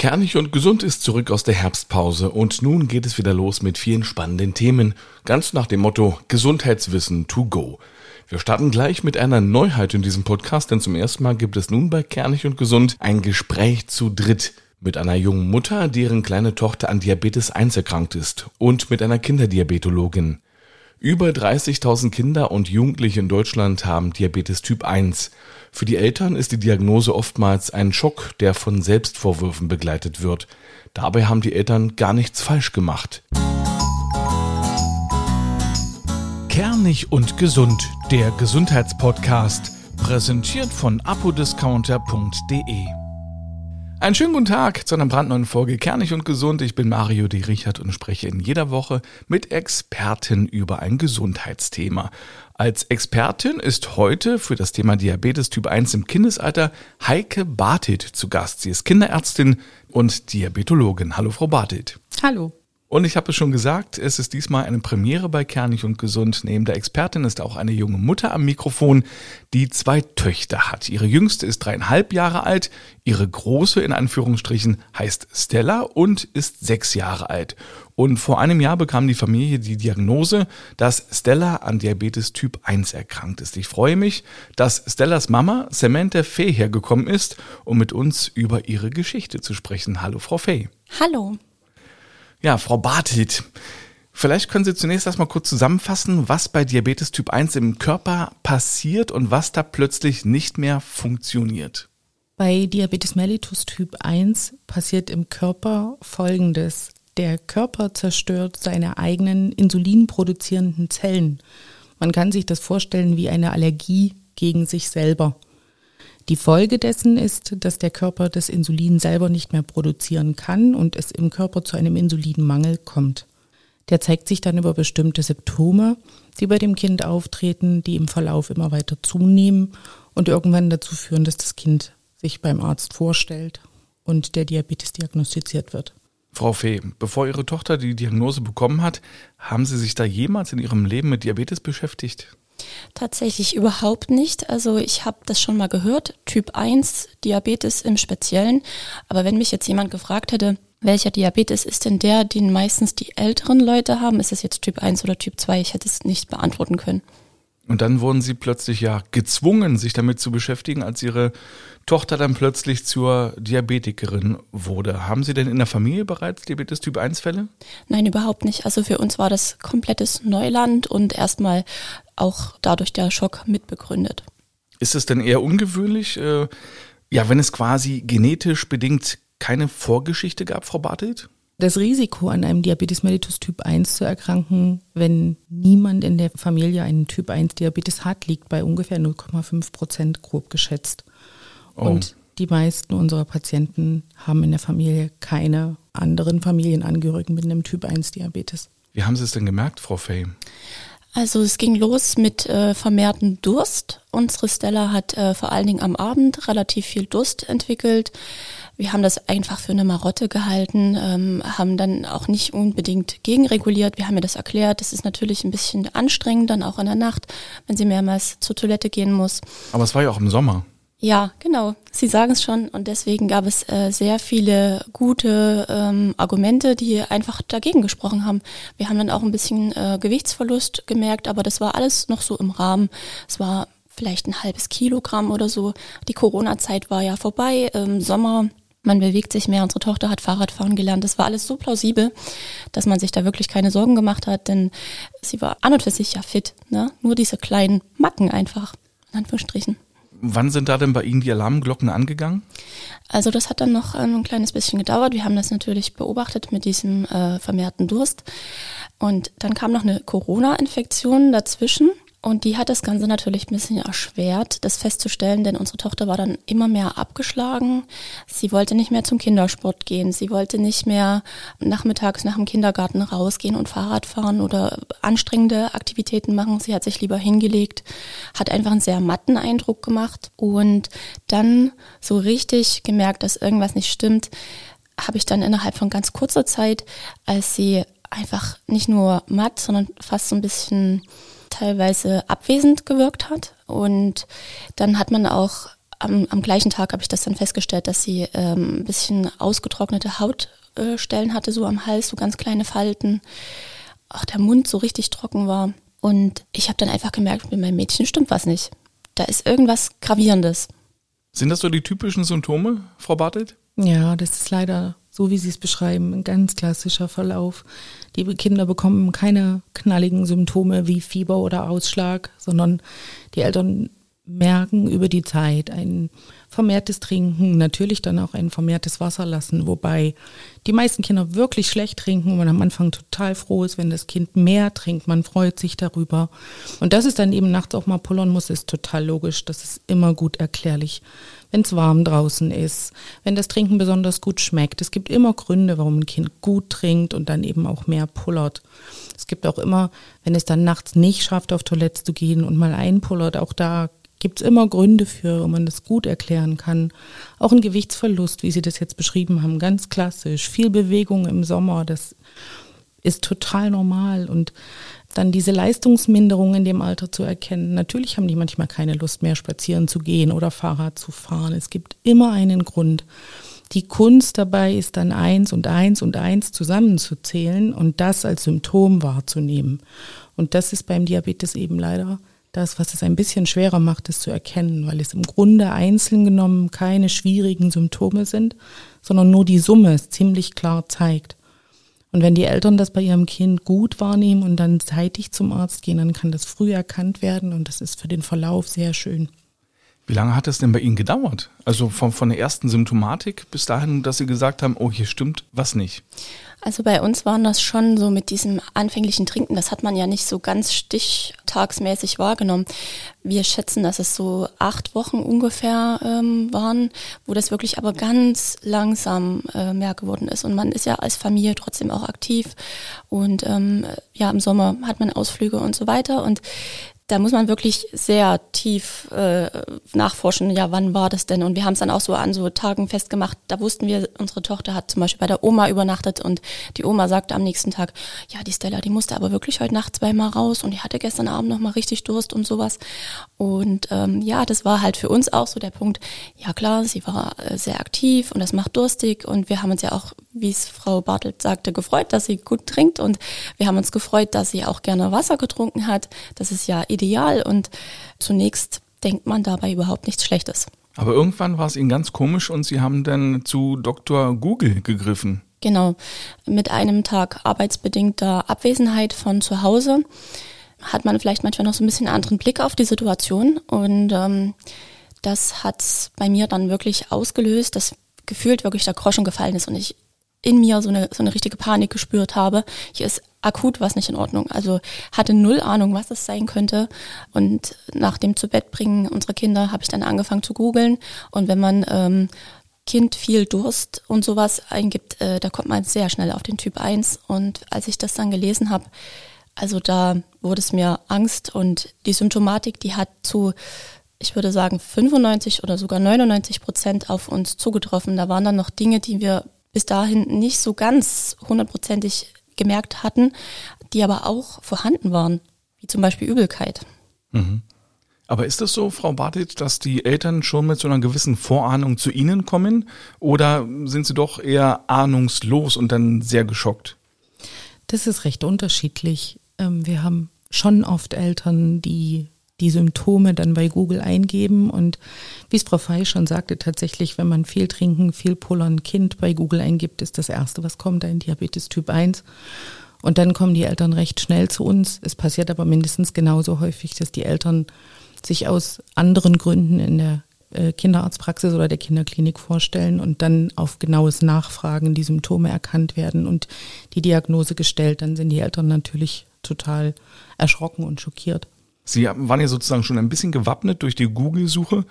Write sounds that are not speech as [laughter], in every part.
Kernig und gesund ist zurück aus der Herbstpause und nun geht es wieder los mit vielen spannenden Themen, ganz nach dem Motto Gesundheitswissen to go. Wir starten gleich mit einer Neuheit in diesem Podcast, denn zum ersten Mal gibt es nun bei Kernig und Gesund ein Gespräch zu dritt mit einer jungen Mutter, deren kleine Tochter an Diabetes 1 erkrankt ist und mit einer Kinderdiabetologin. Über 30.000 Kinder und Jugendliche in Deutschland haben Diabetes Typ 1. Für die Eltern ist die Diagnose oftmals ein Schock, der von Selbstvorwürfen begleitet wird. Dabei haben die Eltern gar nichts falsch gemacht. Kernig und gesund, der Gesundheitspodcast, präsentiert von apodiscounter.de. Einen schönen guten Tag zu einer brandneuen Folge Kernig und Gesund. Ich bin Mario D. Richard und spreche in jeder Woche mit Experten über ein Gesundheitsthema. Als Expertin ist heute für das Thema Diabetes Typ 1 im Kindesalter Heike Bartet zu Gast. Sie ist Kinderärztin und Diabetologin. Hallo, Frau Bartet. Hallo. Und ich habe es schon gesagt, es ist diesmal eine Premiere bei Kernig und Gesund. Neben der Expertin ist auch eine junge Mutter am Mikrofon, die zwei Töchter hat. Ihre jüngste ist dreieinhalb Jahre alt, ihre große in Anführungsstrichen heißt Stella und ist sechs Jahre alt. Und vor einem Jahr bekam die Familie die Diagnose, dass Stella an Diabetes Typ 1 erkrankt ist. Ich freue mich, dass Stellas Mama Samantha Fay hergekommen ist, um mit uns über ihre Geschichte zu sprechen. Hallo, Frau Fay. Hallo. Ja, Frau Bartelt, vielleicht können Sie zunächst erstmal kurz zusammenfassen, was bei Diabetes Typ 1 im Körper passiert und was da plötzlich nicht mehr funktioniert. Bei Diabetes mellitus Typ 1 passiert im Körper Folgendes. Der Körper zerstört seine eigenen insulinproduzierenden Zellen. Man kann sich das vorstellen wie eine Allergie gegen sich selber. Die Folge dessen ist, dass der Körper das Insulin selber nicht mehr produzieren kann und es im Körper zu einem Insulinmangel kommt. Der zeigt sich dann über bestimmte Symptome, die bei dem Kind auftreten, die im Verlauf immer weiter zunehmen und irgendwann dazu führen, dass das Kind sich beim Arzt vorstellt und der Diabetes diagnostiziert wird. Frau Fee, bevor Ihre Tochter die Diagnose bekommen hat, haben Sie sich da jemals in Ihrem Leben mit Diabetes beschäftigt? Tatsächlich überhaupt nicht. Also ich habe das schon mal gehört, Typ 1 Diabetes im Speziellen. Aber wenn mich jetzt jemand gefragt hätte, welcher Diabetes ist denn der, den meistens die älteren Leute haben, ist es jetzt Typ 1 oder Typ 2? Ich hätte es nicht beantworten können. Und dann wurden sie plötzlich ja gezwungen, sich damit zu beschäftigen, als ihre Tochter dann plötzlich zur Diabetikerin wurde. Haben Sie denn in der Familie bereits Diabetes Typ 1 Fälle? Nein, überhaupt nicht. Also für uns war das komplettes Neuland und erstmal auch dadurch der Schock mitbegründet. Ist es denn eher ungewöhnlich, äh, ja, wenn es quasi genetisch bedingt keine Vorgeschichte gab, Frau Bartelt? Das Risiko, an einem Diabetes mellitus Typ 1 zu erkranken, wenn niemand in der Familie einen Typ 1 Diabetes hat, liegt bei ungefähr 0,5 Prozent grob geschätzt. Oh. Und die meisten unserer Patienten haben in der Familie keine anderen Familienangehörigen mit einem Typ 1 Diabetes. Wie haben Sie es denn gemerkt, Frau Fay? Also es ging los mit äh, vermehrten Durst. Unsere Stella hat äh, vor allen Dingen am Abend relativ viel Durst entwickelt. Wir haben das einfach für eine Marotte gehalten, ähm, haben dann auch nicht unbedingt gegenreguliert. Wir haben ihr das erklärt. Das ist natürlich ein bisschen anstrengend, dann auch in der Nacht, wenn sie mehrmals zur Toilette gehen muss. Aber es war ja auch im Sommer. Ja, genau. Sie sagen es schon. Und deswegen gab es äh, sehr viele gute ähm, Argumente, die einfach dagegen gesprochen haben. Wir haben dann auch ein bisschen äh, Gewichtsverlust gemerkt, aber das war alles noch so im Rahmen. Es war vielleicht ein halbes Kilogramm oder so. Die Corona-Zeit war ja vorbei. Im Sommer man bewegt sich mehr. Unsere Tochter hat Fahrradfahren gelernt. Das war alles so plausibel, dass man sich da wirklich keine Sorgen gemacht hat, denn sie war an und für sich ja fit. Ne? Nur diese kleinen Macken einfach, in Anführungsstrichen. Wann sind da denn bei Ihnen die Alarmglocken angegangen? Also das hat dann noch ein kleines bisschen gedauert. Wir haben das natürlich beobachtet mit diesem äh, vermehrten Durst. Und dann kam noch eine Corona-Infektion dazwischen. Und die hat das Ganze natürlich ein bisschen erschwert, das festzustellen, denn unsere Tochter war dann immer mehr abgeschlagen. Sie wollte nicht mehr zum Kindersport gehen. Sie wollte nicht mehr nachmittags nach dem Kindergarten rausgehen und Fahrrad fahren oder anstrengende Aktivitäten machen. Sie hat sich lieber hingelegt, hat einfach einen sehr matten Eindruck gemacht und dann so richtig gemerkt, dass irgendwas nicht stimmt, habe ich dann innerhalb von ganz kurzer Zeit, als sie einfach nicht nur matt, sondern fast so ein bisschen teilweise abwesend gewirkt hat. Und dann hat man auch am, am gleichen Tag habe ich das dann festgestellt, dass sie ähm, ein bisschen ausgetrocknete Hautstellen hatte, so am Hals, so ganz kleine Falten. Auch der Mund so richtig trocken war. Und ich habe dann einfach gemerkt, mit meinem Mädchen stimmt was nicht. Da ist irgendwas Gravierendes. Sind das so die typischen Symptome, Frau Bartelt? Ja, das ist leider so, wie Sie es beschreiben, ein ganz klassischer Verlauf. Die Kinder bekommen keine knalligen Symptome wie Fieber oder Ausschlag, sondern die Eltern merken über die Zeit ein vermehrtes Trinken, natürlich dann auch ein vermehrtes Wasser lassen, wobei die meisten Kinder wirklich schlecht trinken und man am Anfang total froh ist, wenn das Kind mehr trinkt, man freut sich darüber. Und dass es dann eben nachts auch mal pullern muss, ist total logisch, das ist immer gut erklärlich. Wenn es warm draußen ist, wenn das Trinken besonders gut schmeckt. Es gibt immer Gründe, warum ein Kind gut trinkt und dann eben auch mehr pullert. Es gibt auch immer, wenn es dann nachts nicht schafft, auf Toilette zu gehen und mal einpullert, auch da gibt es immer Gründe für, wo man das gut erklären kann. Auch ein Gewichtsverlust, wie Sie das jetzt beschrieben haben, ganz klassisch. Viel Bewegung im Sommer, das ist total normal. Und dann diese Leistungsminderung in dem Alter zu erkennen. Natürlich haben die manchmal keine Lust mehr, spazieren zu gehen oder Fahrrad zu fahren. Es gibt immer einen Grund. Die Kunst dabei ist dann eins und eins und eins zusammenzuzählen und das als Symptom wahrzunehmen. Und das ist beim Diabetes eben leider das, was es ein bisschen schwerer macht, es zu erkennen, weil es im Grunde einzeln genommen keine schwierigen Symptome sind, sondern nur die Summe es ziemlich klar zeigt. Und wenn die Eltern das bei ihrem Kind gut wahrnehmen und dann zeitig zum Arzt gehen, dann kann das früh erkannt werden und das ist für den Verlauf sehr schön. Wie lange hat es denn bei Ihnen gedauert? Also von, von der ersten Symptomatik bis dahin, dass Sie gesagt haben, oh, hier stimmt was nicht? Also bei uns waren das schon so mit diesem anfänglichen Trinken, das hat man ja nicht so ganz stichtagsmäßig wahrgenommen. Wir schätzen, dass es so acht Wochen ungefähr ähm, waren, wo das wirklich aber ganz langsam äh, mehr geworden ist. Und man ist ja als Familie trotzdem auch aktiv und ähm, ja, im Sommer hat man Ausflüge und so weiter. Und da muss man wirklich sehr tief äh, nachforschen, ja, wann war das denn? Und wir haben es dann auch so an so Tagen festgemacht. Da wussten wir, unsere Tochter hat zum Beispiel bei der Oma übernachtet und die Oma sagte am nächsten Tag, ja, die Stella, die musste aber wirklich heute Nacht zweimal raus und die hatte gestern Abend nochmal richtig Durst und sowas. Und ähm, ja, das war halt für uns auch so der Punkt, ja klar, sie war äh, sehr aktiv und das macht durstig und wir haben uns ja auch, wie es Frau Bartelt sagte, gefreut, dass sie gut trinkt und wir haben uns gefreut, dass sie auch gerne Wasser getrunken hat. Das ist ja ideal und zunächst denkt man dabei überhaupt nichts Schlechtes. Aber irgendwann war es Ihnen ganz komisch und Sie haben dann zu Dr. Google gegriffen. Genau, mit einem Tag arbeitsbedingter Abwesenheit von zu Hause hat man vielleicht manchmal noch so ein bisschen einen anderen Blick auf die Situation und ähm, das hat bei mir dann wirklich ausgelöst, dass gefühlt wirklich der Groschen gefallen ist und ich in mir so eine, so eine richtige Panik gespürt habe. Hier ist akut was nicht in Ordnung. Also hatte null Ahnung, was es sein könnte. Und nach dem Zubettbringen unserer Kinder habe ich dann angefangen zu googeln. Und wenn man ähm, Kind viel Durst und sowas eingibt, äh, da kommt man sehr schnell auf den Typ 1. Und als ich das dann gelesen habe, also da wurde es mir Angst und die Symptomatik, die hat zu ich würde sagen, 95 oder sogar 99 Prozent auf uns zugetroffen. Da waren dann noch Dinge, die wir bis dahin nicht so ganz hundertprozentig gemerkt hatten, die aber auch vorhanden waren, wie zum Beispiel Übelkeit. Mhm. Aber ist es so, Frau Bartit, dass die Eltern schon mit so einer gewissen Vorahnung zu Ihnen kommen oder sind sie doch eher ahnungslos und dann sehr geschockt? Das ist recht unterschiedlich. Ähm, wir haben schon oft Eltern, die die Symptome dann bei Google eingeben. Und wie es Frau Fey schon sagte, tatsächlich, wenn man viel trinken, viel pullern, Kind bei Google eingibt, ist das Erste, was kommt, ein Diabetes Typ 1. Und dann kommen die Eltern recht schnell zu uns. Es passiert aber mindestens genauso häufig, dass die Eltern sich aus anderen Gründen in der äh, Kinderarztpraxis oder der Kinderklinik vorstellen und dann auf genaues Nachfragen die Symptome erkannt werden und die Diagnose gestellt, dann sind die Eltern natürlich total erschrocken und schockiert. Sie waren ja sozusagen schon ein bisschen gewappnet durch die Google-Suche,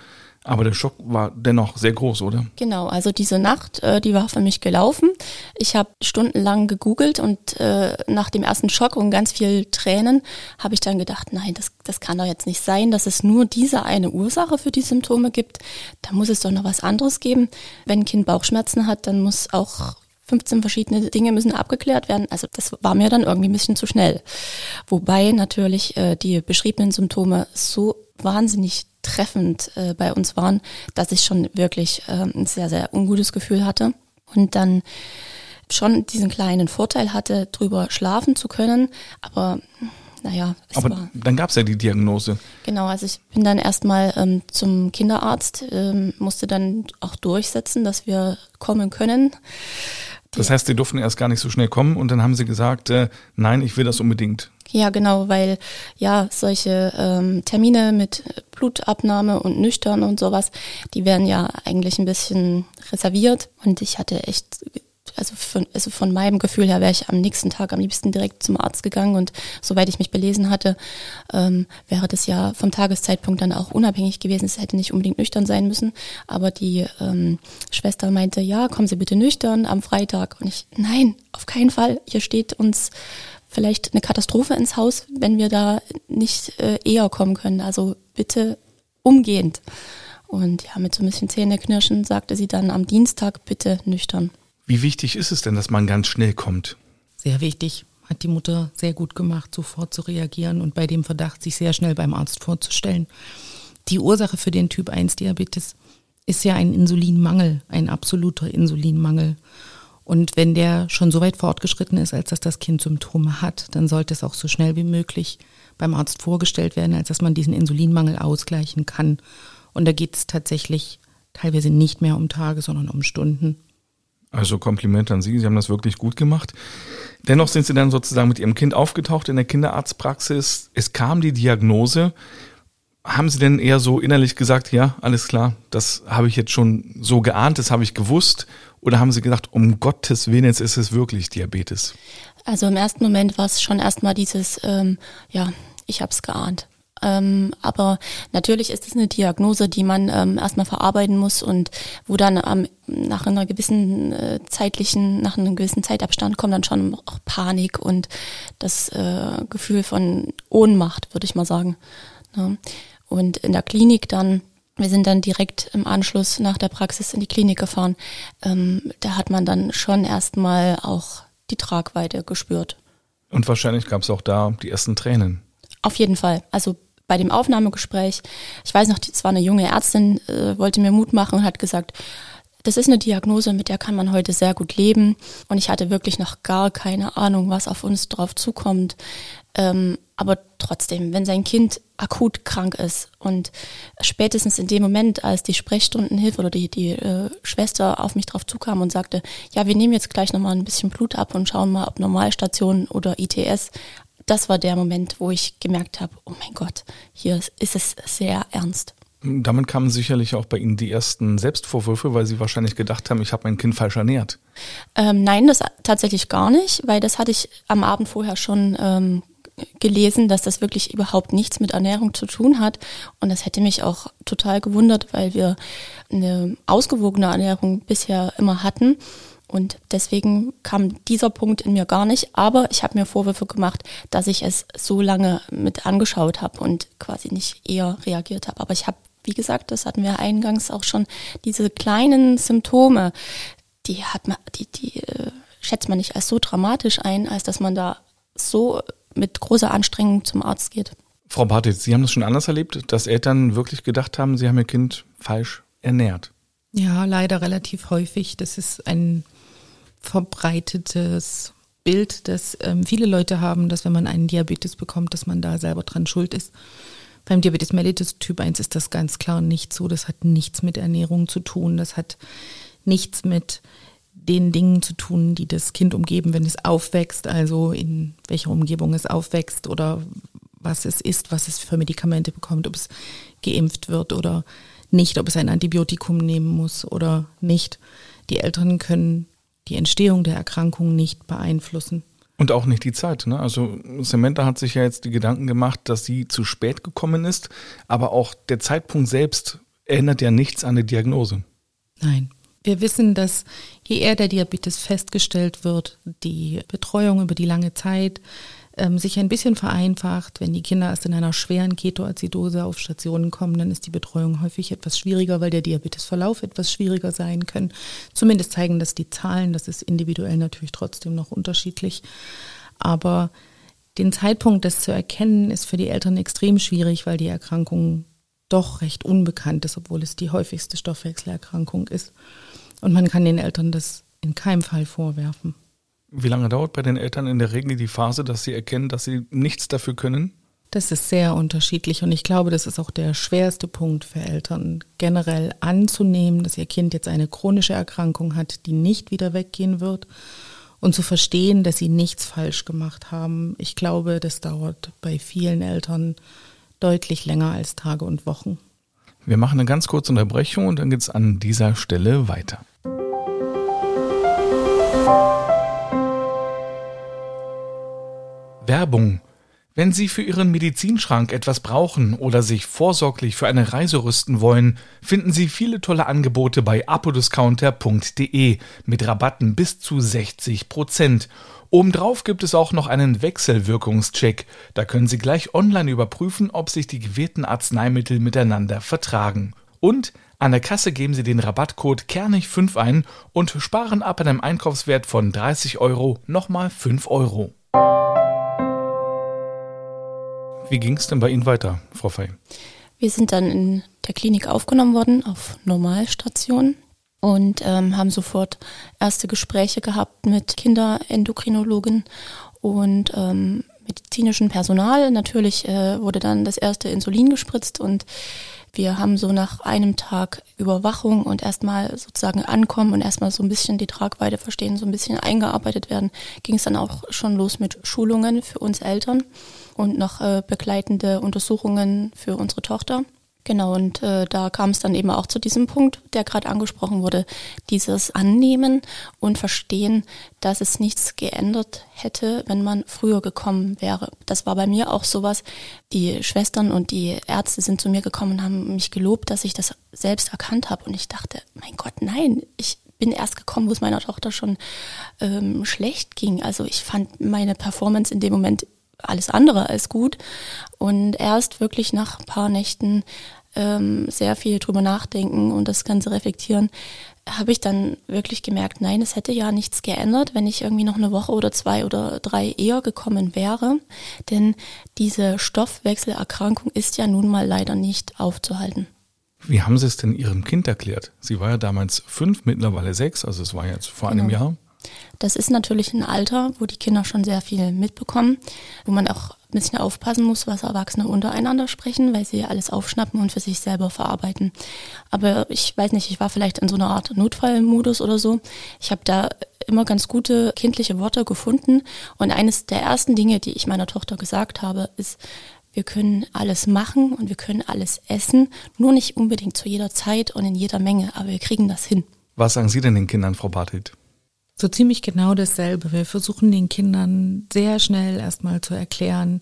aber der Schock war dennoch sehr groß, oder? Genau, also diese Nacht, äh, die war für mich gelaufen. Ich habe stundenlang gegoogelt und äh, nach dem ersten Schock und ganz viel Tränen habe ich dann gedacht, nein, das, das kann doch jetzt nicht sein, dass es nur diese eine Ursache für die Symptome gibt. Da muss es doch noch was anderes geben. Wenn ein Kind Bauchschmerzen hat, dann muss auch 15 verschiedene Dinge müssen abgeklärt werden. Also das war mir dann irgendwie ein bisschen zu schnell. Wobei natürlich äh, die beschriebenen Symptome so wahnsinnig treffend äh, bei uns waren, dass ich schon wirklich äh, ein sehr, sehr ungutes Gefühl hatte. Und dann schon diesen kleinen Vorteil hatte, drüber schlafen zu können. Aber naja, es Aber war, dann gab es ja die Diagnose. Genau, also ich bin dann erstmal ähm, zum Kinderarzt, ähm, musste dann auch durchsetzen, dass wir kommen können. Das heißt, sie durften erst gar nicht so schnell kommen und dann haben sie gesagt, äh, nein, ich will das unbedingt. Ja, genau, weil ja solche ähm, Termine mit Blutabnahme und nüchtern und sowas, die werden ja eigentlich ein bisschen reserviert und ich hatte echt also von, also von meinem Gefühl her wäre ich am nächsten Tag am liebsten direkt zum Arzt gegangen und soweit ich mich belesen hatte, ähm, wäre das ja vom Tageszeitpunkt dann auch unabhängig gewesen. Es hätte nicht unbedingt nüchtern sein müssen, aber die ähm, Schwester meinte, ja, kommen Sie bitte nüchtern am Freitag. Und ich, nein, auf keinen Fall. Hier steht uns vielleicht eine Katastrophe ins Haus, wenn wir da nicht äh, eher kommen können. Also bitte umgehend. Und ja, mit so ein bisschen Zähneknirschen sagte sie dann am Dienstag bitte nüchtern. Wie wichtig ist es denn, dass man ganz schnell kommt? Sehr wichtig. Hat die Mutter sehr gut gemacht, sofort zu reagieren und bei dem Verdacht sich sehr schnell beim Arzt vorzustellen. Die Ursache für den Typ 1 Diabetes ist ja ein Insulinmangel, ein absoluter Insulinmangel. Und wenn der schon so weit fortgeschritten ist, als dass das Kind Symptome hat, dann sollte es auch so schnell wie möglich beim Arzt vorgestellt werden, als dass man diesen Insulinmangel ausgleichen kann. Und da geht es tatsächlich teilweise nicht mehr um Tage, sondern um Stunden. Also Kompliment an Sie, Sie haben das wirklich gut gemacht. Dennoch sind Sie dann sozusagen mit Ihrem Kind aufgetaucht in der Kinderarztpraxis. Es kam die Diagnose. Haben Sie denn eher so innerlich gesagt, ja, alles klar, das habe ich jetzt schon so geahnt, das habe ich gewusst? Oder haben Sie gedacht, um Gottes Willen, jetzt ist es wirklich Diabetes? Also im ersten Moment war es schon erstmal dieses, ähm, ja, ich habe es geahnt. Ähm, aber natürlich ist es eine Diagnose, die man ähm, erstmal verarbeiten muss und wo dann ähm, nach einer gewissen äh, zeitlichen, nach einem gewissen Zeitabstand kommt dann schon auch Panik und das äh, Gefühl von Ohnmacht, würde ich mal sagen. Ja. Ne? Und in der Klinik dann wir sind dann direkt im Anschluss nach der Praxis in die Klinik gefahren. Ähm, da hat man dann schon erstmal auch die Tragweite gespürt. Und wahrscheinlich gab es auch da die ersten Tränen. Auf jeden Fall. Also bei dem Aufnahmegespräch, ich weiß noch, es war eine junge Ärztin, äh, wollte mir Mut machen und hat gesagt, das ist eine Diagnose, mit der kann man heute sehr gut leben. Und ich hatte wirklich noch gar keine Ahnung, was auf uns drauf zukommt. Ähm, aber trotzdem, wenn sein Kind akut krank ist und spätestens in dem Moment, als die Sprechstundenhilfe oder die, die äh, Schwester auf mich drauf zukam und sagte, ja, wir nehmen jetzt gleich nochmal ein bisschen Blut ab und schauen mal, ob Normalstation oder ITS, das war der Moment, wo ich gemerkt habe, oh mein Gott, hier ist es sehr ernst. Damit kamen sicherlich auch bei Ihnen die ersten Selbstvorwürfe, weil Sie wahrscheinlich gedacht haben, ich habe mein Kind falsch ernährt. Ähm, nein, das tatsächlich gar nicht, weil das hatte ich am Abend vorher schon ähm, gelesen, dass das wirklich überhaupt nichts mit Ernährung zu tun hat. Und das hätte mich auch total gewundert, weil wir eine ausgewogene Ernährung bisher immer hatten. Und deswegen kam dieser Punkt in mir gar nicht. Aber ich habe mir Vorwürfe gemacht, dass ich es so lange mit angeschaut habe und quasi nicht eher reagiert habe. Aber ich habe, wie gesagt, das hatten wir eingangs auch schon, diese kleinen Symptome, die hat man, die, die äh, schätzt man nicht als so dramatisch ein, als dass man da so mit großer Anstrengung zum Arzt geht. Frau Bartitz, Sie haben das schon anders erlebt, dass Eltern wirklich gedacht haben, sie haben ihr Kind falsch ernährt. Ja, leider relativ häufig. Das ist ein verbreitetes Bild, dass ähm, viele Leute haben, dass wenn man einen Diabetes bekommt, dass man da selber dran schuld ist. Beim Diabetes mellitus Typ 1 ist das ganz klar nicht so. Das hat nichts mit Ernährung zu tun. Das hat nichts mit den Dingen zu tun, die das Kind umgeben, wenn es aufwächst, also in welcher Umgebung es aufwächst oder was es isst, was es für Medikamente bekommt, ob es geimpft wird oder nicht, ob es ein Antibiotikum nehmen muss oder nicht. Die Eltern können die Entstehung der Erkrankung nicht beeinflussen. Und auch nicht die Zeit. Ne? Also Samantha hat sich ja jetzt die Gedanken gemacht, dass sie zu spät gekommen ist, aber auch der Zeitpunkt selbst erinnert ja nichts an die Diagnose. Nein. Wir wissen, dass je eher der Diabetes festgestellt wird, die Betreuung über die lange Zeit ähm, sich ein bisschen vereinfacht. Wenn die Kinder erst in einer schweren Ketoazidose auf Stationen kommen, dann ist die Betreuung häufig etwas schwieriger, weil der Diabetesverlauf etwas schwieriger sein kann. Zumindest zeigen das die Zahlen. Das ist individuell natürlich trotzdem noch unterschiedlich. Aber den Zeitpunkt, das zu erkennen, ist für die Eltern extrem schwierig, weil die Erkrankung doch recht unbekannt ist, obwohl es die häufigste Stoffwechselerkrankung ist. Und man kann den Eltern das in keinem Fall vorwerfen. Wie lange dauert bei den Eltern in der Regel die Phase, dass sie erkennen, dass sie nichts dafür können? Das ist sehr unterschiedlich und ich glaube, das ist auch der schwerste Punkt für Eltern, generell anzunehmen, dass ihr Kind jetzt eine chronische Erkrankung hat, die nicht wieder weggehen wird und zu verstehen, dass sie nichts falsch gemacht haben. Ich glaube, das dauert bei vielen Eltern deutlich länger als Tage und Wochen. Wir machen eine ganz kurze Unterbrechung und dann geht es an dieser Stelle weiter. Werbung wenn Sie für Ihren Medizinschrank etwas brauchen oder sich vorsorglich für eine Reise rüsten wollen, finden Sie viele tolle Angebote bei apodiscounter.de mit Rabatten bis zu 60 Prozent. Obendrauf gibt es auch noch einen Wechselwirkungscheck. Da können Sie gleich online überprüfen, ob sich die gewählten Arzneimittel miteinander vertragen. Und an der Kasse geben Sie den Rabattcode Kernig5 ein und sparen ab einem Einkaufswert von 30 Euro nochmal 5 Euro. Wie ging es denn bei Ihnen weiter, Frau Fey? Wir sind dann in der Klinik aufgenommen worden auf Normalstation und ähm, haben sofort erste Gespräche gehabt mit Kinderendokrinologen und ähm, medizinischem Personal. Natürlich äh, wurde dann das erste Insulin gespritzt und wir haben so nach einem Tag Überwachung und erstmal sozusagen ankommen und erstmal so ein bisschen die Tragweite verstehen, so ein bisschen eingearbeitet werden, ging es dann auch schon los mit Schulungen für uns Eltern und noch äh, begleitende Untersuchungen für unsere Tochter. Genau, und äh, da kam es dann eben auch zu diesem Punkt, der gerade angesprochen wurde, dieses Annehmen und Verstehen, dass es nichts geändert hätte, wenn man früher gekommen wäre. Das war bei mir auch sowas. Die Schwestern und die Ärzte sind zu mir gekommen und haben mich gelobt, dass ich das selbst erkannt habe. Und ich dachte, mein Gott, nein, ich bin erst gekommen, wo es meiner Tochter schon ähm, schlecht ging. Also ich fand meine Performance in dem Moment alles andere als gut. Und erst wirklich nach ein paar Nächten ähm, sehr viel drüber nachdenken und das Ganze reflektieren, habe ich dann wirklich gemerkt, nein, es hätte ja nichts geändert, wenn ich irgendwie noch eine Woche oder zwei oder drei eher gekommen wäre. Denn diese Stoffwechselerkrankung ist ja nun mal leider nicht aufzuhalten. Wie haben Sie es denn Ihrem Kind erklärt? Sie war ja damals fünf, mittlerweile sechs, also es war jetzt vor genau. einem Jahr. Das ist natürlich ein Alter, wo die Kinder schon sehr viel mitbekommen, wo man auch ein bisschen aufpassen muss, was Erwachsene untereinander sprechen, weil sie alles aufschnappen und für sich selber verarbeiten. Aber ich weiß nicht, ich war vielleicht in so einer Art Notfallmodus oder so. Ich habe da immer ganz gute kindliche Worte gefunden und eines der ersten Dinge, die ich meiner Tochter gesagt habe, ist, wir können alles machen und wir können alles essen, nur nicht unbedingt zu jeder Zeit und in jeder Menge, aber wir kriegen das hin. Was sagen Sie denn den Kindern, Frau Bartelt? So ziemlich genau dasselbe. Wir versuchen den Kindern sehr schnell erstmal zu erklären,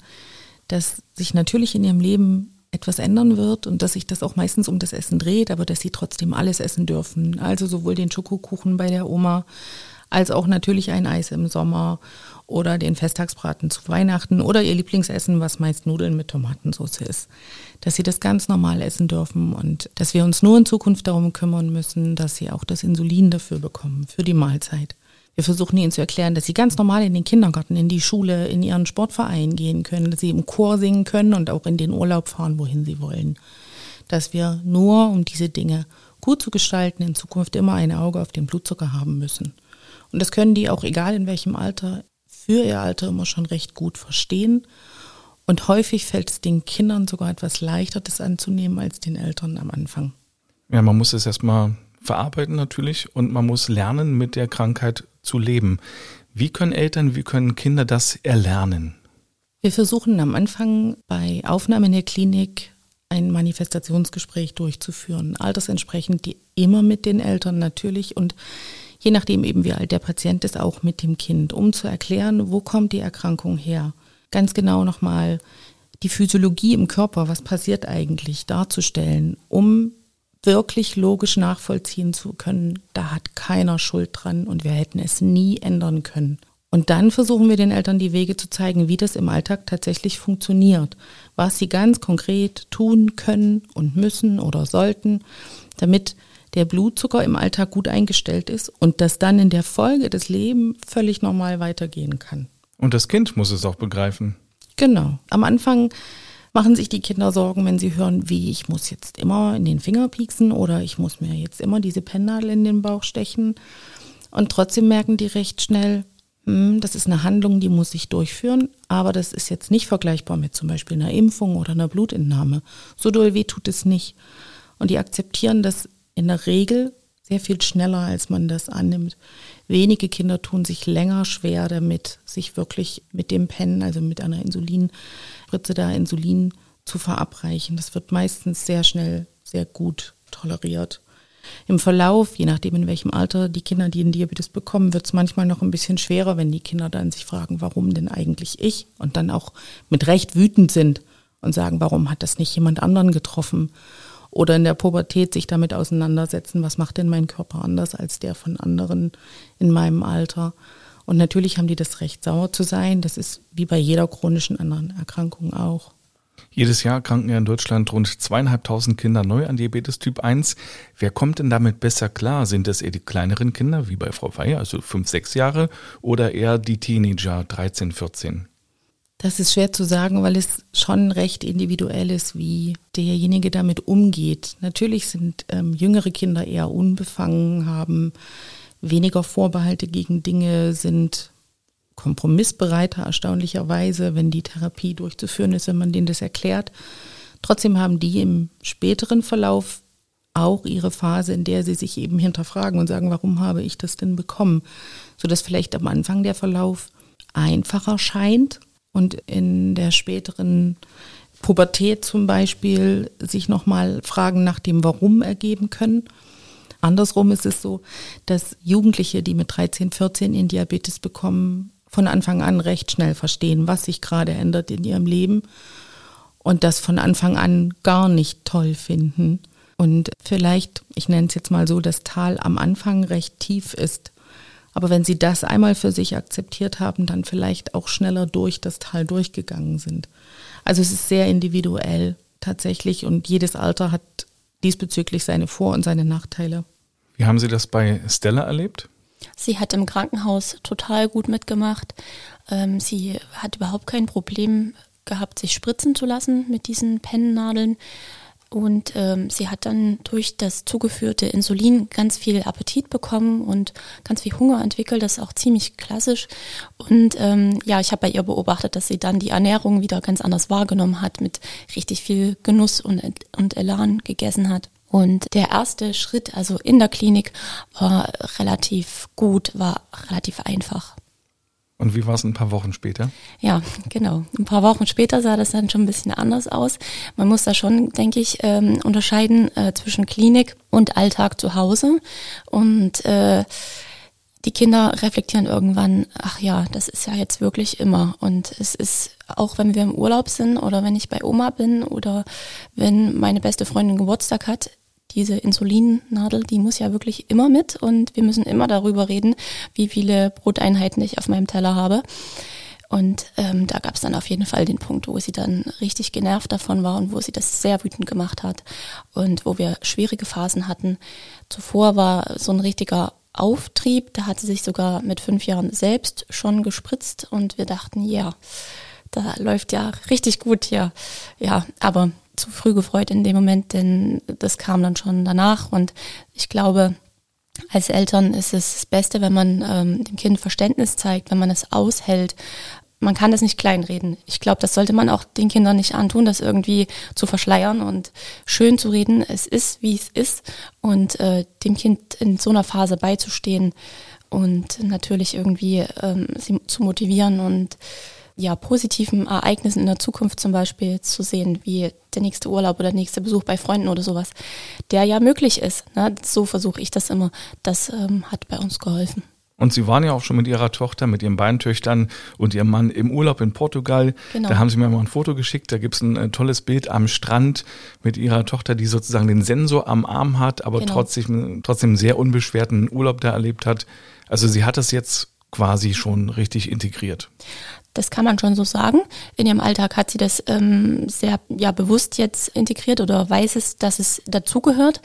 dass sich natürlich in ihrem Leben etwas ändern wird und dass sich das auch meistens um das Essen dreht, aber dass sie trotzdem alles essen dürfen. Also sowohl den Schokokuchen bei der Oma als auch natürlich ein Eis im Sommer oder den Festtagsbraten zu Weihnachten oder ihr Lieblingsessen, was meist Nudeln mit Tomatensauce ist. Dass sie das ganz normal essen dürfen und dass wir uns nur in Zukunft darum kümmern müssen, dass sie auch das Insulin dafür bekommen, für die Mahlzeit. Wir versuchen ihnen zu erklären, dass sie ganz normal in den Kindergarten, in die Schule, in ihren Sportverein gehen können, dass sie im Chor singen können und auch in den Urlaub fahren, wohin sie wollen. Dass wir nur, um diese Dinge gut zu gestalten, in Zukunft immer ein Auge auf den Blutzucker haben müssen. Und das können die auch, egal in welchem Alter, für ihr Alter immer schon recht gut verstehen. Und häufig fällt es den Kindern sogar etwas leichter, das anzunehmen als den Eltern am Anfang. Ja, man muss es erstmal verarbeiten natürlich und man muss lernen, mit der Krankheit zu leben. Wie können Eltern, wie können Kinder das erlernen? Wir versuchen am Anfang bei Aufnahme in der Klinik ein Manifestationsgespräch durchzuführen, altersentsprechend die immer mit den Eltern natürlich und je nachdem eben wie alt der Patient ist, auch mit dem Kind, um zu erklären, wo kommt die Erkrankung her. Ganz genau nochmal die Physiologie im Körper, was passiert eigentlich, darzustellen, um wirklich logisch nachvollziehen zu können, da hat keiner Schuld dran und wir hätten es nie ändern können. Und dann versuchen wir den Eltern die Wege zu zeigen, wie das im Alltag tatsächlich funktioniert, was sie ganz konkret tun können und müssen oder sollten, damit der Blutzucker im Alltag gut eingestellt ist und das dann in der Folge des Lebens völlig normal weitergehen kann. Und das Kind muss es auch begreifen. Genau. Am Anfang machen sich die Kinder Sorgen, wenn sie hören, wie ich muss jetzt immer in den Finger pieksen oder ich muss mir jetzt immer diese Pennnadel in den Bauch stechen. Und trotzdem merken die recht schnell, hm, das ist eine Handlung, die muss ich durchführen, aber das ist jetzt nicht vergleichbar mit zum Beispiel einer Impfung oder einer Blutentnahme. So doll weh tut es nicht. Und die akzeptieren das in der Regel sehr viel schneller, als man das annimmt. Wenige Kinder tun sich länger schwer damit, sich wirklich mit dem Pen, also mit einer Insulinspritze da Insulin zu verabreichen. Das wird meistens sehr schnell sehr gut toleriert. Im Verlauf, je nachdem in welchem Alter die Kinder die Diabetes bekommen, wird es manchmal noch ein bisschen schwerer, wenn die Kinder dann sich fragen, warum denn eigentlich ich? Und dann auch mit Recht wütend sind und sagen, warum hat das nicht jemand anderen getroffen? Oder in der Pubertät sich damit auseinandersetzen, was macht denn mein Körper anders als der von anderen in meinem Alter? Und natürlich haben die das Recht, sauer zu sein. Das ist wie bei jeder chronischen anderen Erkrankung auch. Jedes Jahr kranken ja in Deutschland rund zweieinhalbtausend Kinder neu an Diabetes Typ 1. Wer kommt denn damit besser klar? Sind das eher die kleineren Kinder, wie bei Frau Feier, also fünf, sechs Jahre, oder eher die Teenager, 13, 14? Das ist schwer zu sagen, weil es schon recht individuell ist, wie derjenige damit umgeht. Natürlich sind ähm, jüngere Kinder eher unbefangen, haben weniger Vorbehalte gegen Dinge, sind kompromissbereiter, erstaunlicherweise, wenn die Therapie durchzuführen ist, wenn man denen das erklärt. Trotzdem haben die im späteren Verlauf auch ihre Phase, in der sie sich eben hinterfragen und sagen, warum habe ich das denn bekommen? Sodass vielleicht am Anfang der Verlauf einfacher scheint und in der späteren Pubertät zum Beispiel sich nochmal Fragen nach dem Warum ergeben können. Andersrum ist es so, dass Jugendliche, die mit 13, 14 in Diabetes bekommen, von Anfang an recht schnell verstehen, was sich gerade ändert in ihrem Leben und das von Anfang an gar nicht toll finden. Und vielleicht, ich nenne es jetzt mal so, das Tal am Anfang recht tief ist. Aber wenn sie das einmal für sich akzeptiert haben, dann vielleicht auch schneller durch das Tal durchgegangen sind. Also es ist sehr individuell tatsächlich und jedes Alter hat diesbezüglich seine Vor- und seine Nachteile. Wie haben Sie das bei Stella erlebt? Sie hat im Krankenhaus total gut mitgemacht. Ähm, sie hat überhaupt kein Problem gehabt, sich spritzen zu lassen mit diesen Pennnadeln. Und ähm, sie hat dann durch das zugeführte Insulin ganz viel Appetit bekommen und ganz viel Hunger entwickelt. Das ist auch ziemlich klassisch. Und ähm, ja, ich habe bei ihr beobachtet, dass sie dann die Ernährung wieder ganz anders wahrgenommen hat, mit richtig viel Genuss und, und Elan gegessen hat. Und der erste Schritt, also in der Klinik, war relativ gut, war relativ einfach. Und wie war es ein paar Wochen später? Ja, genau. Ein paar Wochen später sah das dann schon ein bisschen anders aus. Man muss da schon, denke ich, ähm, unterscheiden äh, zwischen Klinik und Alltag zu Hause. Und äh, die Kinder reflektieren irgendwann, ach ja, das ist ja jetzt wirklich immer. Und es ist, auch wenn wir im Urlaub sind oder wenn ich bei Oma bin oder wenn meine beste Freundin Geburtstag hat, diese Insulinnadel, die muss ja wirklich immer mit und wir müssen immer darüber reden, wie viele Broteinheiten ich auf meinem Teller habe. Und ähm, da gab es dann auf jeden Fall den Punkt, wo sie dann richtig genervt davon war und wo sie das sehr wütend gemacht hat und wo wir schwierige Phasen hatten. Zuvor war so ein richtiger Auftrieb, da hat sie sich sogar mit fünf Jahren selbst schon gespritzt und wir dachten, ja, da läuft ja richtig gut hier. Ja, aber zu früh gefreut in dem Moment, denn das kam dann schon danach. Und ich glaube, als Eltern ist es das Beste, wenn man ähm, dem Kind Verständnis zeigt, wenn man es aushält. Man kann das nicht kleinreden. Ich glaube, das sollte man auch den Kindern nicht antun, das irgendwie zu verschleiern und schön zu reden. Es ist, wie es ist. Und äh, dem Kind in so einer Phase beizustehen und natürlich irgendwie ähm, sie zu motivieren und ja, positiven Ereignissen in der Zukunft zum Beispiel zu sehen, wie der nächste Urlaub oder der nächste Besuch bei Freunden oder sowas, der ja möglich ist. Ne? So versuche ich das immer. Das ähm, hat bei uns geholfen. Und Sie waren ja auch schon mit Ihrer Tochter, mit Ihren beiden Töchtern und Ihrem Mann im Urlaub in Portugal. Genau. Da haben Sie mir mal ein Foto geschickt. Da gibt es ein äh, tolles Bild am Strand mit Ihrer Tochter, die sozusagen den Sensor am Arm hat, aber genau. trotzdem, trotzdem sehr unbeschwerten Urlaub da erlebt hat. Also sie hat das jetzt quasi schon richtig integriert. Das kann man schon so sagen. In ihrem Alltag hat sie das ähm, sehr ja, bewusst jetzt integriert oder weiß es, dass es dazugehört.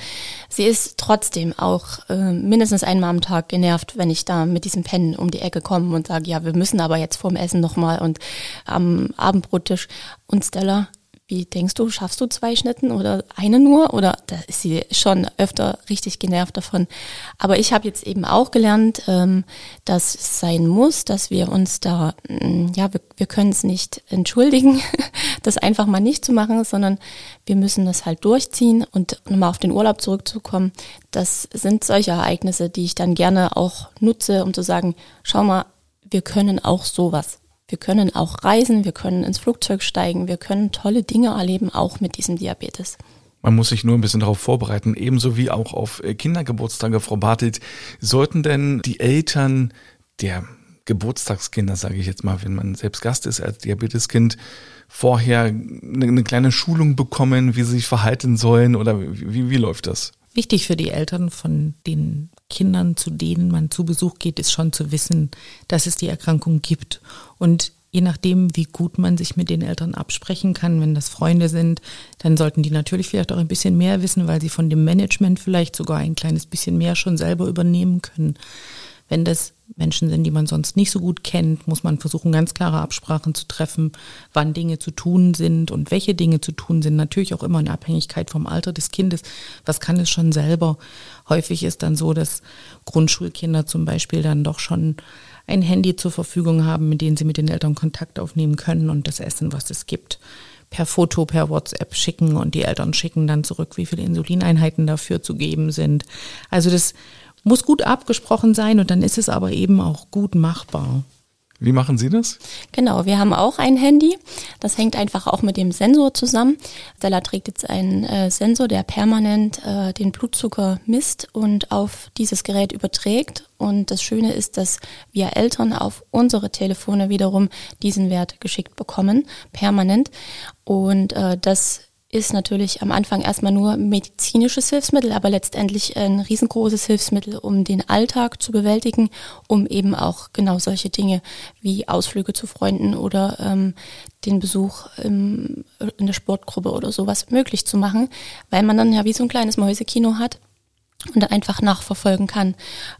Sie ist trotzdem auch äh, mindestens einmal am Tag genervt, wenn ich da mit diesem Pennen um die Ecke komme und sage, ja, wir müssen aber jetzt vorm Essen nochmal und am Abendbrottisch. Und Stella wie denkst du, schaffst du zwei Schnitten oder eine nur? Oder da ist sie schon öfter richtig genervt davon. Aber ich habe jetzt eben auch gelernt, ähm, dass es sein muss, dass wir uns da, mm, ja, wir, wir können es nicht entschuldigen, [laughs] das einfach mal nicht zu machen, sondern wir müssen das halt durchziehen. Und nochmal auf den Urlaub zurückzukommen, das sind solche Ereignisse, die ich dann gerne auch nutze, um zu sagen, schau mal, wir können auch sowas. Wir können auch reisen, wir können ins Flugzeug steigen, wir können tolle Dinge erleben, auch mit diesem Diabetes. Man muss sich nur ein bisschen darauf vorbereiten, ebenso wie auch auf äh, Kindergeburtstage, Frau Bartelt. Sollten denn die Eltern der Geburtstagskinder, sage ich jetzt mal, wenn man selbst Gast ist als Diabeteskind, vorher eine, eine kleine Schulung bekommen, wie sie sich verhalten sollen oder wie, wie läuft das? Wichtig für die Eltern von den Kindern, zu denen man zu Besuch geht, ist schon zu wissen, dass es die Erkrankung gibt. Und je nachdem, wie gut man sich mit den Eltern absprechen kann, wenn das Freunde sind, dann sollten die natürlich vielleicht auch ein bisschen mehr wissen, weil sie von dem Management vielleicht sogar ein kleines bisschen mehr schon selber übernehmen können. Wenn das Menschen sind, die man sonst nicht so gut kennt, muss man versuchen, ganz klare Absprachen zu treffen, wann Dinge zu tun sind und welche Dinge zu tun sind. Natürlich auch immer in Abhängigkeit vom Alter des Kindes. Was kann es schon selber? Häufig ist dann so, dass Grundschulkinder zum Beispiel dann doch schon ein Handy zur Verfügung haben, mit dem sie mit den Eltern Kontakt aufnehmen können und das Essen, was es gibt, per Foto, per WhatsApp schicken und die Eltern schicken dann zurück, wie viele Insulineinheiten dafür zu geben sind. Also das muss gut abgesprochen sein und dann ist es aber eben auch gut machbar. Wie machen Sie das? Genau, wir haben auch ein Handy. Das hängt einfach auch mit dem Sensor zusammen. Stella trägt jetzt einen äh, Sensor, der permanent äh, den Blutzucker misst und auf dieses Gerät überträgt. Und das Schöne ist, dass wir Eltern auf unsere Telefone wiederum diesen Wert geschickt bekommen, permanent. Und äh, das ist natürlich am Anfang erstmal nur medizinisches Hilfsmittel, aber letztendlich ein riesengroßes Hilfsmittel, um den Alltag zu bewältigen, um eben auch genau solche Dinge wie Ausflüge zu Freunden oder ähm, den Besuch im, in der Sportgruppe oder sowas möglich zu machen, weil man dann ja wie so ein kleines Mäusekino hat und einfach nachverfolgen kann,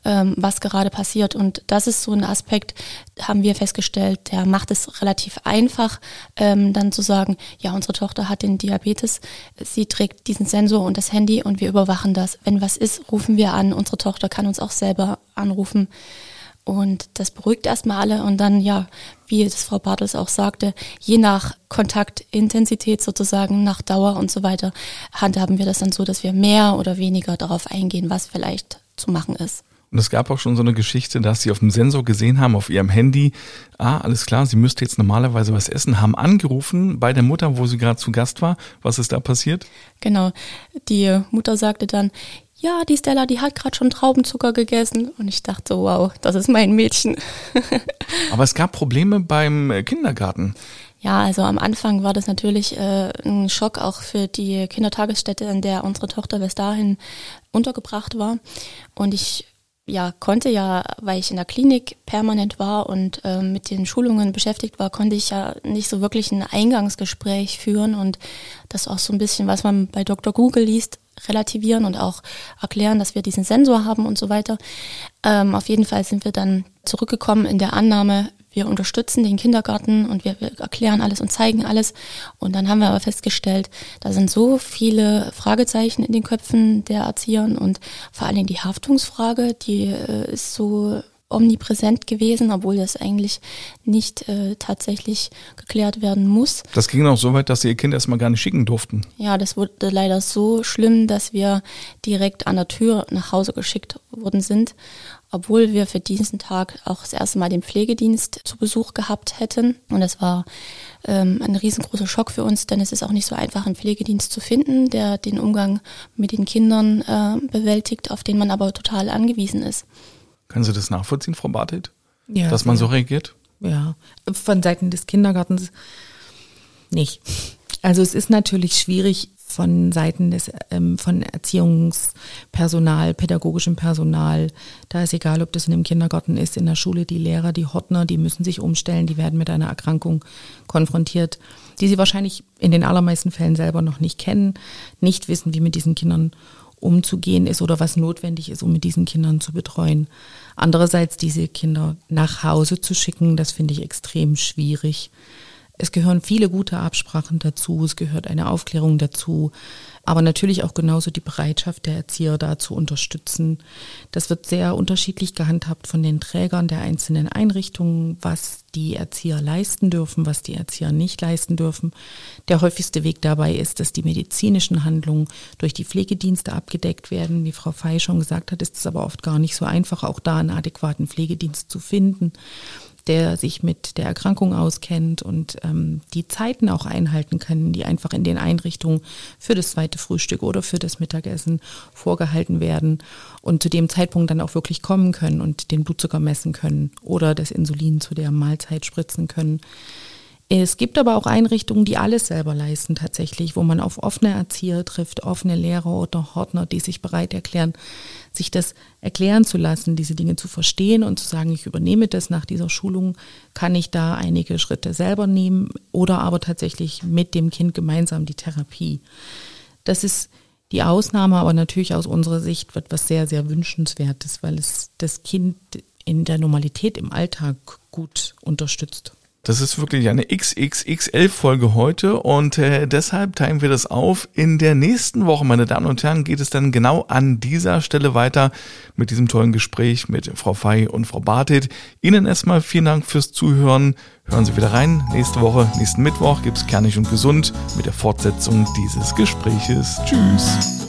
ähm, was gerade passiert. Und das ist so ein Aspekt, haben wir festgestellt, der macht es relativ einfach, ähm, dann zu sagen, ja, unsere Tochter hat den Diabetes, sie trägt diesen Sensor und das Handy und wir überwachen das. Wenn was ist, rufen wir an. Unsere Tochter kann uns auch selber anrufen. Und das beruhigt erstmal alle und dann, ja, wie das Frau Bartels auch sagte, je nach Kontaktintensität sozusagen, nach Dauer und so weiter, handhaben wir das dann so, dass wir mehr oder weniger darauf eingehen, was vielleicht zu machen ist. Und es gab auch schon so eine Geschichte, dass sie auf dem Sensor gesehen haben, auf ihrem Handy, ah, alles klar, sie müsste jetzt normalerweise was essen, haben angerufen bei der Mutter, wo sie gerade zu Gast war. Was ist da passiert? Genau. Die Mutter sagte dann, ja, die Stella, die hat gerade schon Traubenzucker gegessen. Und ich dachte, wow, das ist mein Mädchen. [laughs] Aber es gab Probleme beim äh, Kindergarten. Ja, also am Anfang war das natürlich äh, ein Schock auch für die Kindertagesstätte, in der unsere Tochter bis dahin untergebracht war. Und ich ja, konnte ja, weil ich in der Klinik permanent war und äh, mit den Schulungen beschäftigt war, konnte ich ja nicht so wirklich ein Eingangsgespräch führen und das auch so ein bisschen, was man bei Dr. Google liest, relativieren und auch erklären, dass wir diesen Sensor haben und so weiter. Ähm, auf jeden Fall sind wir dann zurückgekommen in der Annahme, wir unterstützen den Kindergarten und wir, wir, erklären alles und zeigen alles. Und dann haben wir aber festgestellt, da sind so viele Fragezeichen in den Köpfen der Erziehern und vor Dingen die Haftungsfrage, die äh, ist so omnipräsent gewesen, obwohl das eigentlich nicht äh, tatsächlich geklärt werden muss. Das ging auch so weit, dass sie ihr Kind erstmal gar nicht schicken durften. Ja, das wurde leider so schlimm, dass wir direkt an der Tür nach Hause geschickt worden sind obwohl wir für diesen Tag auch das erste Mal den Pflegedienst zu Besuch gehabt hätten. Und das war ähm, ein riesengroßer Schock für uns, denn es ist auch nicht so einfach, einen Pflegedienst zu finden, der den Umgang mit den Kindern äh, bewältigt, auf den man aber total angewiesen ist. Können Sie das nachvollziehen, Frau Bartelt? Ja. Dass man so reagiert? Ja, von Seiten des Kindergartens nicht. Also es ist natürlich schwierig, von Seiten des ähm, von Erziehungspersonal, pädagogischem Personal. Da ist egal, ob das in einem Kindergarten ist, in der Schule, die Lehrer, die Hortner, die müssen sich umstellen, die werden mit einer Erkrankung konfrontiert, die sie wahrscheinlich in den allermeisten Fällen selber noch nicht kennen, nicht wissen, wie mit diesen Kindern umzugehen ist oder was notwendig ist, um mit diesen Kindern zu betreuen. Andererseits diese Kinder nach Hause zu schicken, das finde ich extrem schwierig Es gehören viele gute Absprachen dazu, es gehört eine Aufklärung dazu, aber natürlich auch genauso die Bereitschaft der Erzieher da zu unterstützen. Das wird sehr unterschiedlich gehandhabt von den Trägern der einzelnen Einrichtungen, was die Erzieher leisten dürfen, was die Erzieher nicht leisten dürfen. Der häufigste Weg dabei ist, dass die medizinischen Handlungen durch die Pflegedienste abgedeckt werden. Wie Frau Fey schon gesagt hat, ist es aber oft gar nicht so einfach, auch da einen adäquaten Pflegedienst zu finden der sich mit der Erkrankung auskennt und ähm, die Zeiten auch einhalten kann, die einfach in den Einrichtungen für das zweite Frühstück oder für das Mittagessen vorgehalten werden und zu dem Zeitpunkt dann auch wirklich kommen können und den Blutzucker messen können oder das Insulin zu der Mahlzeit spritzen können. Es gibt aber auch Einrichtungen, die alles selber leisten tatsächlich, wo man auf offene Erzieher trifft, offene Lehrer oder Hortner, die sich bereit erklären, sich das erklären zu lassen, diese Dinge zu verstehen und zu sagen, ich übernehme das nach dieser Schulung, kann ich da einige Schritte selber nehmen oder aber tatsächlich mit dem Kind gemeinsam die Therapie. Das ist die Ausnahme, aber natürlich aus unserer Sicht wird was sehr, sehr wünschenswertes, weil es das Kind in der Normalität im Alltag gut unterstützt. Das ist wirklich eine XXXL-Folge heute und äh, deshalb teilen wir das auf. In der nächsten Woche, meine Damen und Herren, geht es dann genau an dieser Stelle weiter mit diesem tollen Gespräch mit Frau Fey und Frau Bartet. Ihnen erstmal vielen Dank fürs Zuhören. Hören Sie wieder rein. Nächste Woche, nächsten Mittwoch gibt's Kernig und Gesund mit der Fortsetzung dieses Gespräches. Tschüss.